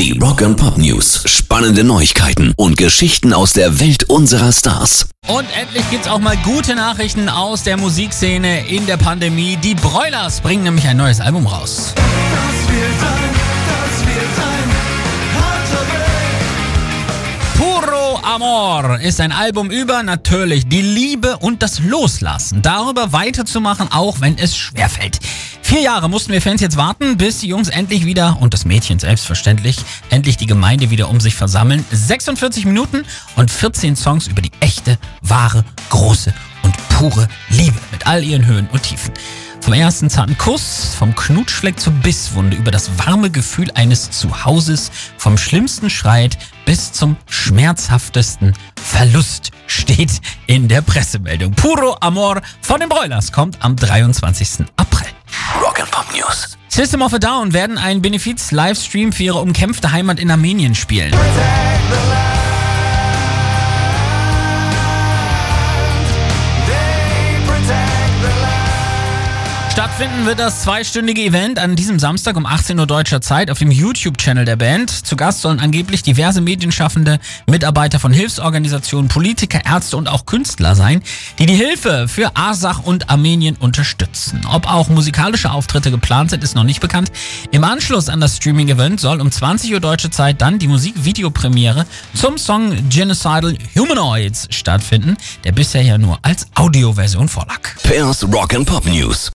Die Rock and Pop News. Spannende Neuigkeiten und Geschichten aus der Welt unserer Stars. Und endlich gibt's auch mal gute Nachrichten aus der Musikszene in der Pandemie. Die Broilers bringen nämlich ein neues Album raus. Puro Amor ist ein Album über natürlich die Liebe und das Loslassen. Darüber weiterzumachen, auch wenn es schwerfällt. Vier Jahre mussten wir Fans jetzt warten, bis die Jungs endlich wieder, und das Mädchen selbstverständlich, endlich die Gemeinde wieder um sich versammeln. 46 Minuten und 14 Songs über die echte, wahre, große und pure Liebe mit all ihren Höhen und Tiefen. Vom ersten zarten Kuss, vom Knutschfleck zur Bisswunde, über das warme Gefühl eines Zuhauses, vom schlimmsten Schreit bis zum schmerzhaftesten Verlust steht in der Pressemeldung. Puro Amor von den Broilers kommt am 23. April. Rock News. System of a Down werden einen Benefiz-Livestream für ihre umkämpfte Heimat in Armenien spielen. Stattfinden wird das zweistündige Event an diesem Samstag um 18 Uhr deutscher Zeit auf dem YouTube-Channel der Band. Zu Gast sollen angeblich diverse Medienschaffende, Mitarbeiter von Hilfsorganisationen, Politiker, Ärzte und auch Künstler sein, die die Hilfe für Asach und Armenien unterstützen. Ob auch musikalische Auftritte geplant sind, ist noch nicht bekannt. Im Anschluss an das Streaming-Event soll um 20 Uhr deutsche Zeit dann die Musikvideopremiere zum Song Genocidal Humanoids stattfinden, der bisher ja nur als Audioversion vorlag. Pairs Rock and Pop News.